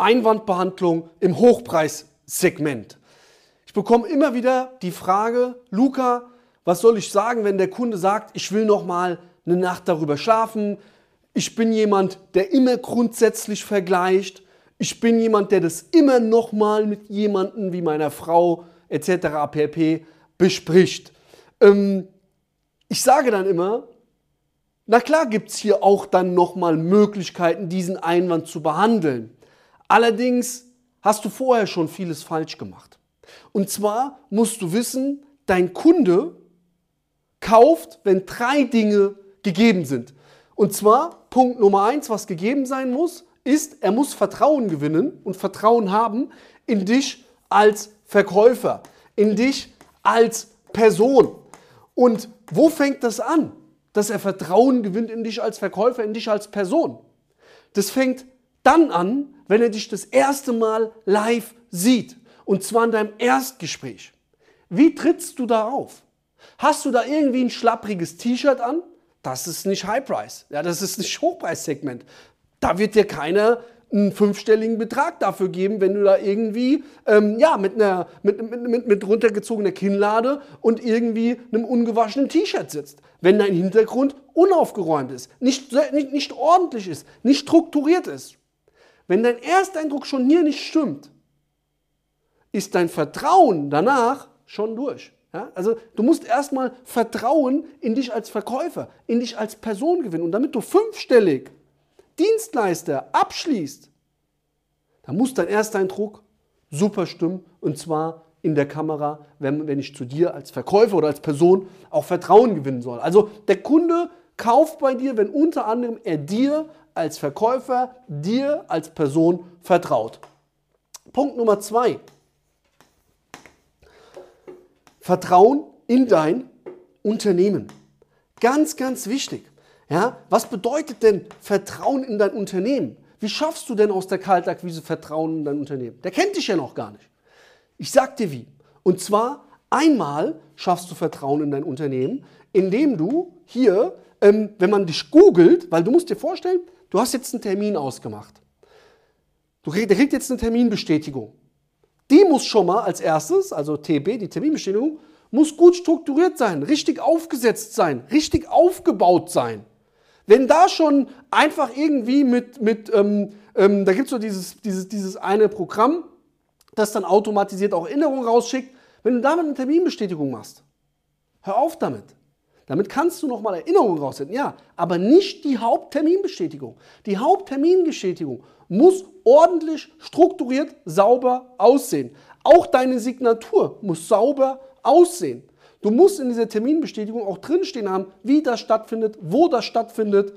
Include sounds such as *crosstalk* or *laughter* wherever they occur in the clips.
Einwandbehandlung im Hochpreissegment. Ich bekomme immer wieder die Frage, Luca, was soll ich sagen, wenn der Kunde sagt, ich will noch mal eine Nacht darüber schlafen? Ich bin jemand, der immer grundsätzlich vergleicht. Ich bin jemand, der das immer noch mal mit jemandem wie meiner Frau etc. pp. bespricht. Ähm, ich sage dann immer, na klar gibt es hier auch dann nochmal Möglichkeiten, diesen Einwand zu behandeln. Allerdings hast du vorher schon vieles falsch gemacht. Und zwar musst du wissen, dein Kunde kauft, wenn drei Dinge gegeben sind. Und zwar Punkt Nummer eins, was gegeben sein muss, ist, er muss Vertrauen gewinnen und Vertrauen haben in dich als Verkäufer, in dich als Person. Und wo fängt das an? dass er Vertrauen gewinnt in dich als Verkäufer, in dich als Person. Das fängt dann an, wenn er dich das erste Mal live sieht. Und zwar in deinem Erstgespräch. Wie trittst du da auf? Hast du da irgendwie ein schlappriges T-Shirt an? Das ist nicht High Price. Ja, das ist nicht Hochpreissegment. Da wird dir keiner einen fünfstelligen Betrag dafür geben, wenn du da irgendwie ähm, ja, mit, einer, mit, mit, mit, mit runtergezogener Kinnlade und irgendwie einem ungewaschenen T-Shirt sitzt. Wenn dein Hintergrund unaufgeräumt ist, nicht, nicht, nicht ordentlich ist, nicht strukturiert ist. Wenn dein Ersteindruck schon hier nicht stimmt, ist dein Vertrauen danach schon durch. Ja? Also du musst erstmal Vertrauen in dich als Verkäufer, in dich als Person gewinnen. Und damit du fünfstellig Dienstleister abschließt, dann muss dein Ersteindruck super stimmen und zwar in der Kamera, wenn, wenn ich zu dir als Verkäufer oder als Person auch Vertrauen gewinnen soll. Also der Kunde kauft bei dir, wenn unter anderem er dir als Verkäufer, dir als Person vertraut. Punkt Nummer zwei. Vertrauen in dein Unternehmen. Ganz, ganz wichtig. Ja, was bedeutet denn Vertrauen in dein Unternehmen? Wie schaffst du denn aus der Kaltakquise Vertrauen in dein Unternehmen? Der kennt dich ja noch gar nicht. Ich sag dir wie. Und zwar einmal schaffst du Vertrauen in dein Unternehmen, indem du hier, ähm, wenn man dich googelt, weil du musst dir vorstellen, du hast jetzt einen Termin ausgemacht. Du kriegt jetzt eine Terminbestätigung. Die muss schon mal als erstes, also TB, die Terminbestätigung, muss gut strukturiert sein, richtig aufgesetzt sein, richtig aufgebaut sein. Wenn da schon einfach irgendwie mit, mit ähm, ähm, da gibt es so dieses, dieses, dieses eine Programm, das dann automatisiert auch Erinnerungen rausschickt, wenn du damit eine Terminbestätigung machst, hör auf damit. Damit kannst du nochmal Erinnerungen raussenden, ja, aber nicht die Hauptterminbestätigung. Die Hauptterminbestätigung muss ordentlich, strukturiert, sauber aussehen. Auch deine Signatur muss sauber aussehen. Du musst in dieser Terminbestätigung auch drinstehen haben, wie das stattfindet, wo das stattfindet,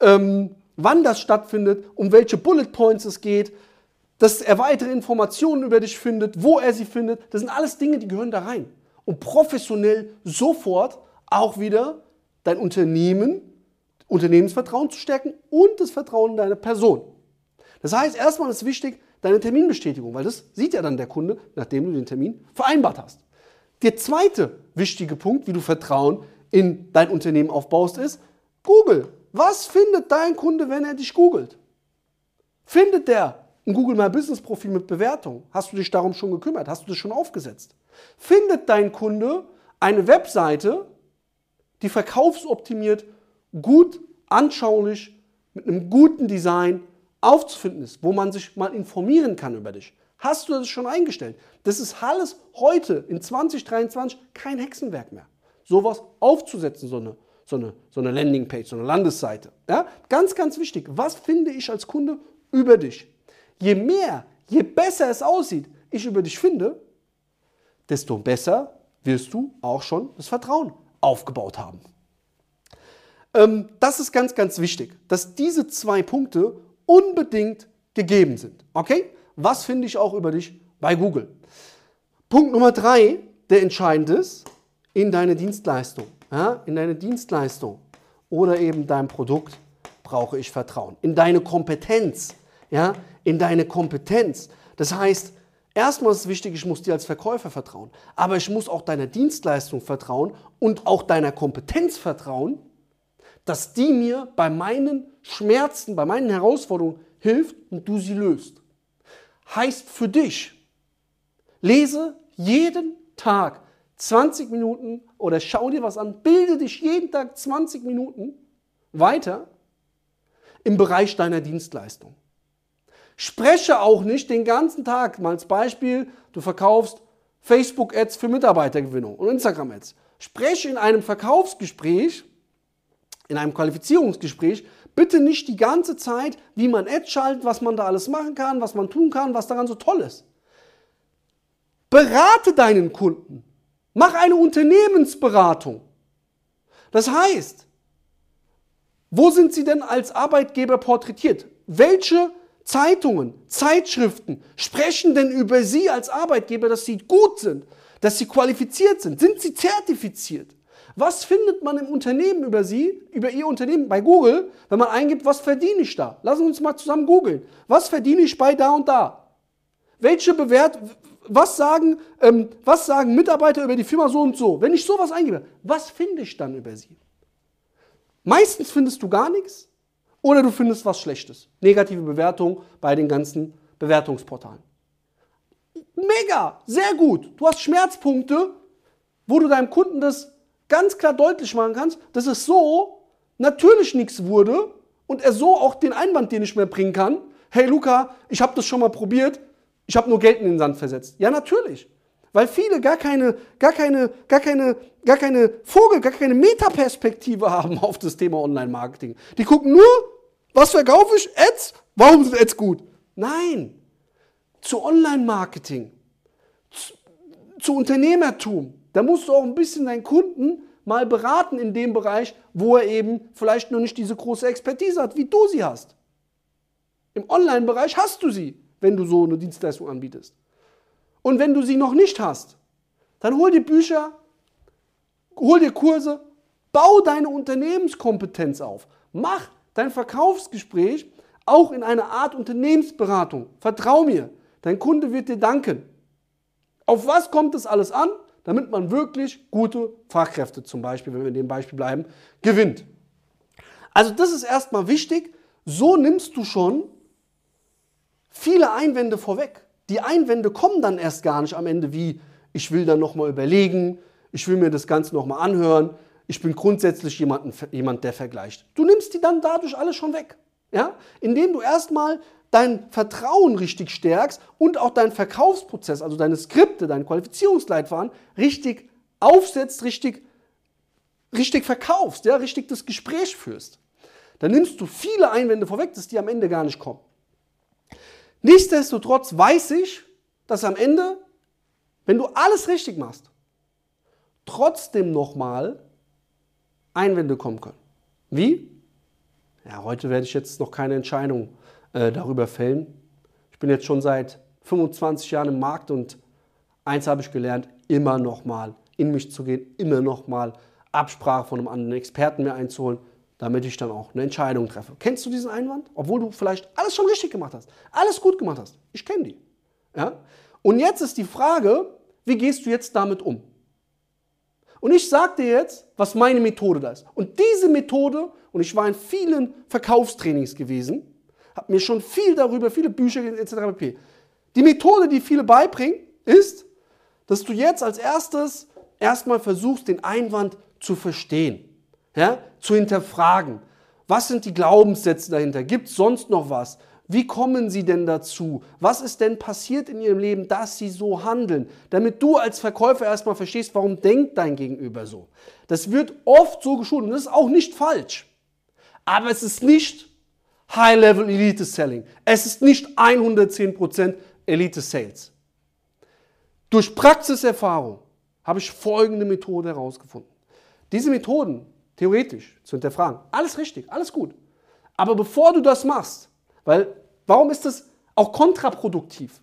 ähm, wann das stattfindet, um welche Bullet Points es geht, dass er weitere Informationen über dich findet, wo er sie findet. Das sind alles Dinge, die gehören da rein. Um professionell sofort auch wieder dein Unternehmen, Unternehmensvertrauen zu stärken und das Vertrauen in deine Person. Das heißt, erstmal ist wichtig deine Terminbestätigung, weil das sieht ja dann der Kunde, nachdem du den Termin vereinbart hast. Der zweite wichtige Punkt, wie du Vertrauen in dein Unternehmen aufbaust, ist Google. Was findet dein Kunde, wenn er dich googelt? Findet der ein Google My Business Profil mit Bewertung? Hast du dich darum schon gekümmert? Hast du das schon aufgesetzt? Findet dein Kunde eine Webseite, die verkaufsoptimiert, gut, anschaulich, mit einem guten Design aufzufinden ist, wo man sich mal informieren kann über dich? Hast du das schon eingestellt? Das ist alles heute in 2023 kein Hexenwerk mehr. Sowas aufzusetzen, so eine, so eine, so eine Landingpage, so eine Landesseite. Ja? Ganz, ganz wichtig. Was finde ich als Kunde über dich? Je mehr, je besser es aussieht, ich über dich finde, desto besser wirst du auch schon das Vertrauen aufgebaut haben. Ähm, das ist ganz, ganz wichtig, dass diese zwei Punkte unbedingt gegeben sind. Okay? was finde ich auch über dich bei Google. Punkt Nummer drei, der entscheidend ist, in deine Dienstleistung. Ja, in deine Dienstleistung oder eben dein Produkt brauche ich Vertrauen. In deine Kompetenz. Ja, in deine Kompetenz. Das heißt, erstmal ist es wichtig, ich muss dir als Verkäufer vertrauen. Aber ich muss auch deiner Dienstleistung vertrauen und auch deiner Kompetenz vertrauen, dass die mir bei meinen Schmerzen, bei meinen Herausforderungen hilft und du sie löst. heißt für dich, lese jeden Tag 20 Minuten oder schau dir was an, bilde dich jeden Tag 20 Minuten weiter im Bereich deiner Dienstleistung. Spreche auch nicht den ganzen Tag, mal als Beispiel, du verkaufst Facebook-Ads für Mitarbeitergewinnung und Instagram-Ads. Spreche in einem Verkaufsgespräch, in einem Qualifizierungsgespräch, bitte nicht die ganze Zeit, wie man Ads schaltet, was man da alles machen kann, was man tun kann, was daran so toll ist. Berate deinen Kunden. Mach eine Unternehmensberatung. Das heißt, wo sind Sie denn als Arbeitgeber porträtiert? Welche Zeitungen, Zeitschriften sprechen denn über Sie als Arbeitgeber, dass Sie gut sind, dass Sie qualifiziert sind? Sind Sie zertifiziert? Was findet man im Unternehmen über Sie, über Ihr Unternehmen bei Google, wenn man eingibt, was verdiene ich da? Lassen Sie uns mal zusammen googeln. Was verdiene ich bei da und da? Welche Bewert, was sagen, ähm, was sagen Mitarbeiter über die Firma so und so? Wenn ich sowas eingebe, was finde ich dann über Sie? Meistens findest du gar nichts oder du findest was Schlechtes. Negative Bewertung bei den ganzen Bewertungsportalen. Mega, sehr gut. Du hast Schmerzpunkte, wo du deinem Kunden das ganz klar deutlich machen kannst, dass es so natürlich nichts wurde und er so auch den Einwand dir nicht mehr bringen kann. Hey Luca, ich habe das schon mal probiert, ich habe nur Geld in den Sand versetzt. Ja, natürlich. Weil viele gar keine, gar keine, gar keine, gar keine Vogel, gar keine Metaperspektive *laughs* haben auf das Thema Online-Marketing. Die gucken nur, was verkaufe ich? Ads? Warum sind Ads gut? Nein. Zu Online-Marketing, zu, zu Unternehmertum. Da musst du auch ein bisschen deinen Kunden mal beraten in dem Bereich, wo er eben vielleicht noch nicht diese große Expertise hat, wie du sie hast. Im Online-Bereich hast du sie, wenn du so eine Dienstleistung anbietest. Und wenn du sie noch nicht hast, dann hol dir Bücher, hol dir Kurse, bau deine Unternehmenskompetenz auf. Mach dein Verkaufsgespräch auch in einer Art Unternehmensberatung. Vertrau mir, dein Kunde wird dir danken. Auf was kommt es alles an? Damit man wirklich gute Fachkräfte zum Beispiel, wenn wir in dem Beispiel bleiben, gewinnt. Also das ist erstmal wichtig. So nimmst du schon viele Einwände vorweg. Die Einwände kommen dann erst gar nicht am Ende wie, ich will dann nochmal überlegen, ich will mir das Ganze nochmal anhören, ich bin grundsätzlich jemand, jemand, der vergleicht. Du nimmst die dann dadurch alles schon weg. Ja? Indem du erstmal dein Vertrauen richtig stärkst und auch deinen Verkaufsprozess, also deine Skripte, deinen Qualifizierungsleitfaden richtig aufsetzt, richtig, richtig verkaufst, ja? richtig das Gespräch führst. Dann nimmst du viele Einwände vorweg, dass die am Ende gar nicht kommen. Nichtsdestotrotz weiß ich, dass am Ende, wenn du alles richtig machst, trotzdem nochmal Einwände kommen können. Wie? Ja, heute werde ich jetzt noch keine Entscheidung äh, darüber fällen. Ich bin jetzt schon seit 25 Jahren im Markt und eins habe ich gelernt, immer nochmal in mich zu gehen, immer nochmal Absprache von einem anderen Experten mir einzuholen, damit ich dann auch eine Entscheidung treffe. Kennst du diesen Einwand? Obwohl du vielleicht alles schon richtig gemacht hast, alles gut gemacht hast. Ich kenne die. Ja? Und jetzt ist die Frage, wie gehst du jetzt damit um? Und ich sage dir jetzt, was meine Methode da ist. Und diese Methode, und ich war in vielen Verkaufstrainings gewesen, habe mir schon viel darüber, viele Bücher etc. pp. Die Methode, die viele beibringen, ist, dass du jetzt als erstes erstmal versuchst, den Einwand zu verstehen, ja, zu hinterfragen. Was sind die Glaubenssätze dahinter? Gibt es sonst noch was? Wie kommen sie denn dazu? Was ist denn passiert in ihrem Leben, dass sie so handeln? Damit du als Verkäufer erstmal verstehst, warum denkt dein Gegenüber so. Das wird oft so geschult und das ist auch nicht falsch. Aber es ist nicht High-Level Elite Selling. Es ist nicht 110% Elite Sales. Durch Praxiserfahrung habe ich folgende Methode herausgefunden. Diese Methoden, theoretisch zu hinterfragen, alles richtig, alles gut. Aber bevor du das machst, weil, warum ist das auch kontraproduktiv?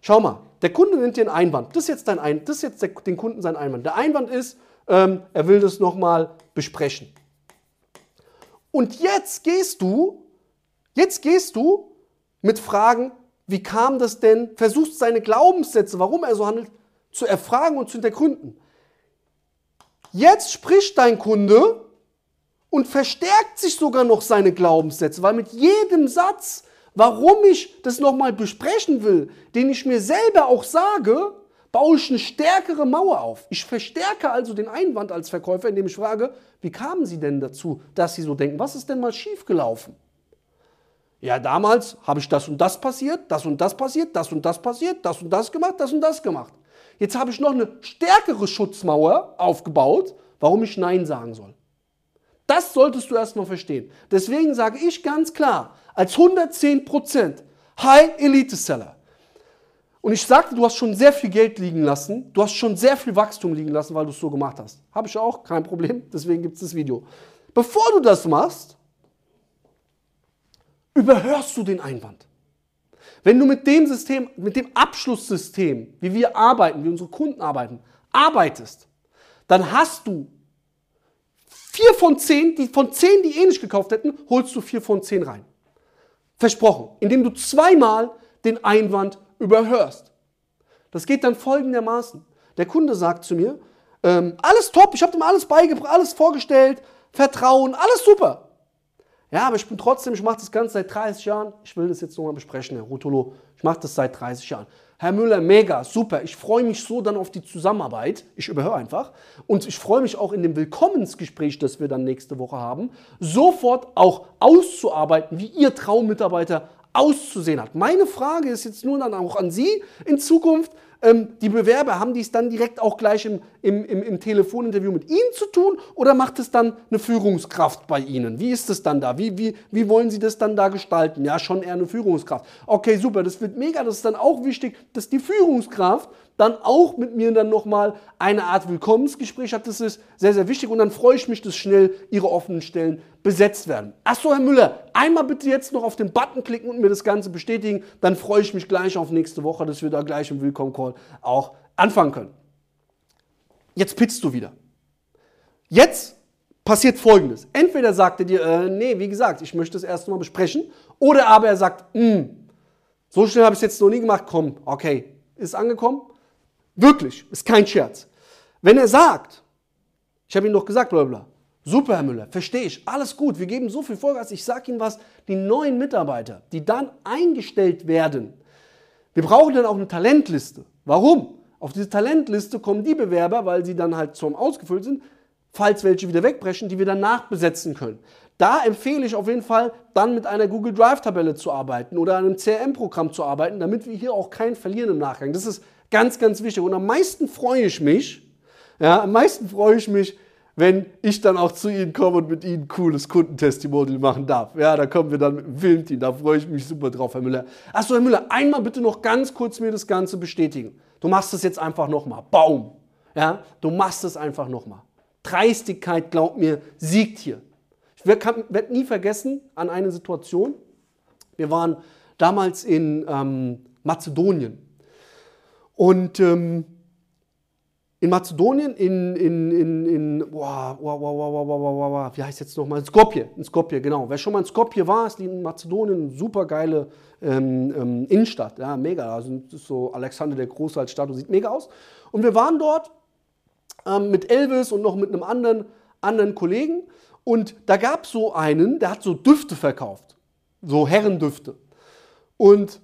Schau mal, der Kunde nennt dir einen Einwand. Das ist jetzt, dein Ein das ist jetzt der, den Kunden sein Einwand. Der Einwand ist, ähm, er will das nochmal besprechen. Und jetzt gehst du, jetzt gehst du mit Fragen, wie kam das denn, versuchst seine Glaubenssätze, warum er so handelt, zu erfragen und zu hintergründen. Jetzt spricht dein Kunde und verstärkt sich sogar noch seine Glaubenssätze, weil mit jedem Satz, warum ich das nochmal besprechen will, den ich mir selber auch sage, baue ich eine stärkere Mauer auf. Ich verstärke also den Einwand als Verkäufer, indem ich frage, wie kamen Sie denn dazu, dass Sie so denken? Was ist denn mal schiefgelaufen? Ja, damals habe ich das und das passiert, das und das passiert, das und das passiert, das und das gemacht, das und das gemacht. Jetzt habe ich noch eine stärkere Schutzmauer aufgebaut, warum ich Nein sagen soll. Das solltest du erstmal verstehen. Deswegen sage ich ganz klar, als 110% High Elite Seller, und ich sagte, du hast schon sehr viel Geld liegen lassen, du hast schon sehr viel Wachstum liegen lassen, weil du es so gemacht hast. Habe ich auch, kein Problem, *laughs* deswegen gibt es das Video. Bevor du das machst, überhörst du den Einwand. Wenn du mit dem System, mit dem Abschlusssystem, wie wir arbeiten, wie unsere Kunden arbeiten, arbeitest, dann hast du vier von zehn, die von zehn, die eh nicht gekauft hätten, holst du vier von zehn rein. Versprochen. Indem du zweimal den Einwand überhörst. Das geht dann folgendermaßen. Der Kunde sagt zu mir, ähm, alles top, ich habe dem alles beigebracht, alles vorgestellt, Vertrauen, alles super. Ja, aber ich bin trotzdem, ich mache das Ganze seit 30 Jahren. Ich will das jetzt nochmal besprechen, Herr Rutolo. Ich mache das seit 30 Jahren. Herr Müller, mega, super. Ich freue mich so dann auf die Zusammenarbeit. Ich überhöre einfach. Und ich freue mich auch in dem Willkommensgespräch, das wir dann nächste Woche haben, sofort auch auszuarbeiten, wie Ihr Traummitarbeiter auszusehen hat. Meine Frage ist jetzt nur dann auch an Sie in Zukunft. Ähm, die Bewerber, haben die es dann direkt auch gleich im, im, im, im, Telefoninterview mit Ihnen zu tun oder macht es dann eine Führungskraft bei Ihnen? Wie ist es dann da? Wie, wie, wie wollen Sie das dann da gestalten? Ja, schon eher eine Führungskraft. Okay, super, das wird mega. Das ist dann auch wichtig, dass die Führungskraft dann auch mit mir dann nochmal eine Art Willkommensgespräch hat. Das ist sehr, sehr wichtig und dann freue ich mich, dass schnell Ihre offenen Stellen besetzt werden. Achso, Herr Müller, einmal bitte jetzt noch auf den Button klicken und mir das Ganze bestätigen. Dann freue ich mich gleich auf nächste Woche, dass wir da gleich im Willkommen-Call auch anfangen können. Jetzt pitzt du wieder. Jetzt passiert folgendes. Entweder sagt er dir, äh, nee, wie gesagt, ich möchte es erst mal besprechen, oder aber er sagt, hm, so schnell habe ich es jetzt noch nie gemacht, komm, okay, ist angekommen, Wirklich, ist kein Scherz. Wenn er sagt, ich habe ihm doch gesagt, bla bla, super, Herr Müller, verstehe ich, alles gut, wir geben so viel Vollgas, ich sage Ihnen was, die neuen Mitarbeiter, die dann eingestellt werden, wir brauchen dann auch eine Talentliste. Warum? Auf diese Talentliste kommen die Bewerber, weil sie dann halt zum ausgefüllt sind, falls welche wieder wegbrechen, die wir dann nachbesetzen können. Da empfehle ich auf jeden Fall, dann mit einer Google Drive-Tabelle zu arbeiten oder einem CRM-Programm zu arbeiten, damit wir hier auch keinen verlieren im Nachgang. Das ist Ganz, ganz wichtig. Und am meisten freue ich mich, ja, am meisten freue ich mich, wenn ich dann auch zu Ihnen komme und mit Ihnen ein cooles Kundentestimonial machen darf. Ja, da kommen wir dann mit dem Filmteam, da freue ich mich super drauf, Herr Müller. Achso, Herr Müller, einmal bitte noch ganz kurz mir das Ganze bestätigen. Du machst es jetzt einfach nochmal. Baum. Ja, du machst es einfach nochmal. Dreistigkeit, glaub mir, siegt hier. Ich werde nie vergessen an eine Situation. Wir waren damals in ähm, Mazedonien. Und ähm, in Mazedonien, in, in, in, in wow, wow, wow, wow, wow, wow, wow, wie heißt jetzt nochmal? Skopje, in Skopje, genau. Wer schon mal in Skopje war, ist in Mazedonien eine super geile ähm, ähm, Innenstadt, ja, mega. Also so Alexander der Große als Statue, sieht mega aus. Und wir waren dort ähm, mit Elvis und noch mit einem anderen, anderen Kollegen. Und da gab es so einen, der hat so Düfte verkauft, so Herrendüfte. Und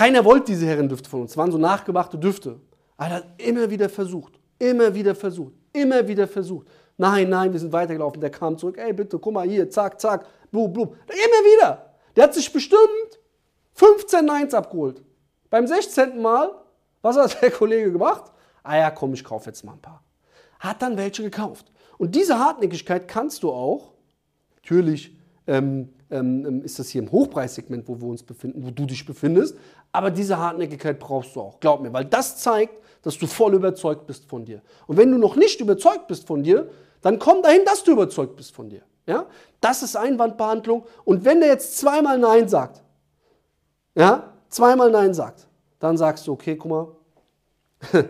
keiner wollte diese Herrendüfte von uns. Es waren so nachgemachte Düfte. Aber er hat immer wieder versucht, immer wieder versucht, immer wieder versucht. Nein, nein, wir sind weitergelaufen. Der kam zurück. Ey, bitte, guck mal hier, zack, zack, blub, blub. Immer wieder. Der hat sich bestimmt 15 Neins abgeholt. Beim 16. Mal, was hat der Kollege gemacht? Ah ja, komm, ich kaufe jetzt mal ein paar. Hat dann welche gekauft. Und diese Hartnäckigkeit kannst du auch, natürlich ähm, ähm, ähm, ist das hier im Hochpreissegment, wo wir uns befinden, wo du dich befindest. Aber diese Hartnäckigkeit brauchst du auch, glaub mir, weil das zeigt, dass du voll überzeugt bist von dir. Und wenn du noch nicht überzeugt bist von dir, dann komm dahin, dass du überzeugt bist von dir. Ja? Das ist Einwandbehandlung. Und wenn der jetzt zweimal Nein sagt, ja, zweimal Nein sagt, dann sagst du, okay, guck mal, *laughs*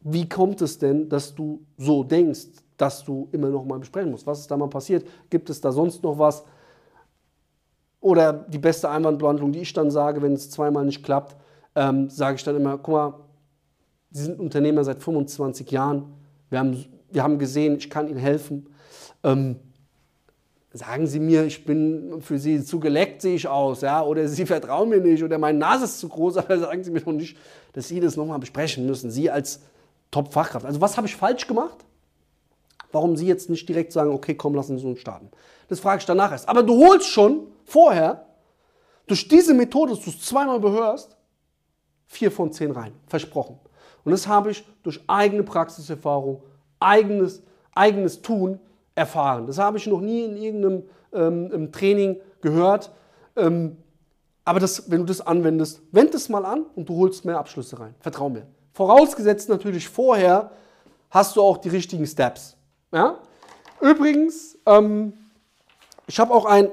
wie kommt es denn, dass du so denkst, dass du immer noch mal besprechen musst? Was ist da mal passiert? Gibt es da sonst noch was? Oder die beste Einwandbehandlung, die ich dann sage, wenn es zweimal nicht klappt, ähm, sage ich dann immer, guck mal, Sie sind Unternehmer seit 25 Jahren, wir haben, wir haben gesehen, ich kann Ihnen helfen. Ähm, sagen Sie mir, ich bin für Sie zu geleckt, sehe ich aus, ja, oder Sie *laughs* vertrauen mir nicht, oder meine Nase ist zu groß, *laughs* aber sagen Sie mir doch nicht, dass Sie das nochmal besprechen müssen, Sie als Top-Fachkraft. Also was habe ich falsch gemacht? Warum Sie jetzt nicht direkt sagen, okay, komm, lassen Sie uns starten. Das frage ich danach erst. Aber du holst schon vorher, durch diese Methode, dass du es zweimal behörst, vier von zehn rein. Versprochen. Und das habe ich durch eigene Praxiserfahrung, eigenes, eigenes Tun erfahren. Das habe ich noch nie in irgendeinem ähm, Training gehört. Ähm, aber das, wenn du das anwendest, wend es mal an und du holst mehr Abschlüsse rein. Vertrau mir. Vorausgesetzt natürlich vorher hast du auch die richtigen Steps. Ja? Übrigens, ähm, ich habe auch ein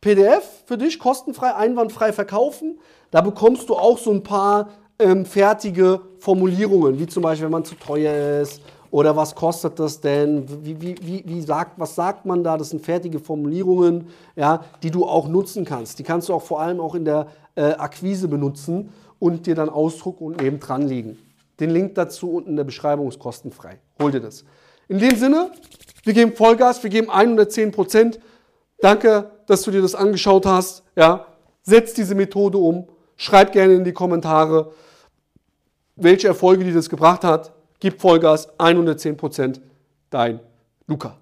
PDF für dich, kostenfrei, einwandfrei verkaufen. Da bekommst du auch so ein paar ähm, fertige Formulierungen, wie zum Beispiel, wenn man zu teuer ist oder was kostet das denn, wie, wie, wie, wie sagt, was sagt man da, das sind fertige Formulierungen, ja, die du auch nutzen kannst. Die kannst du auch vor allem auch in der äh, Akquise benutzen und dir dann ausdrucken und neben dran legen. Den Link dazu unten in der Beschreibung ist kostenfrei. Hol dir das. In dem Sinne, wir geben Vollgas, wir geben 110 Prozent. Danke, dass du dir das angeschaut hast. Ja, setz diese Methode um. Schreib gerne in die Kommentare, welche Erfolge dir das gebracht hat. Gib Vollgas, 110 Prozent. Dein Luca.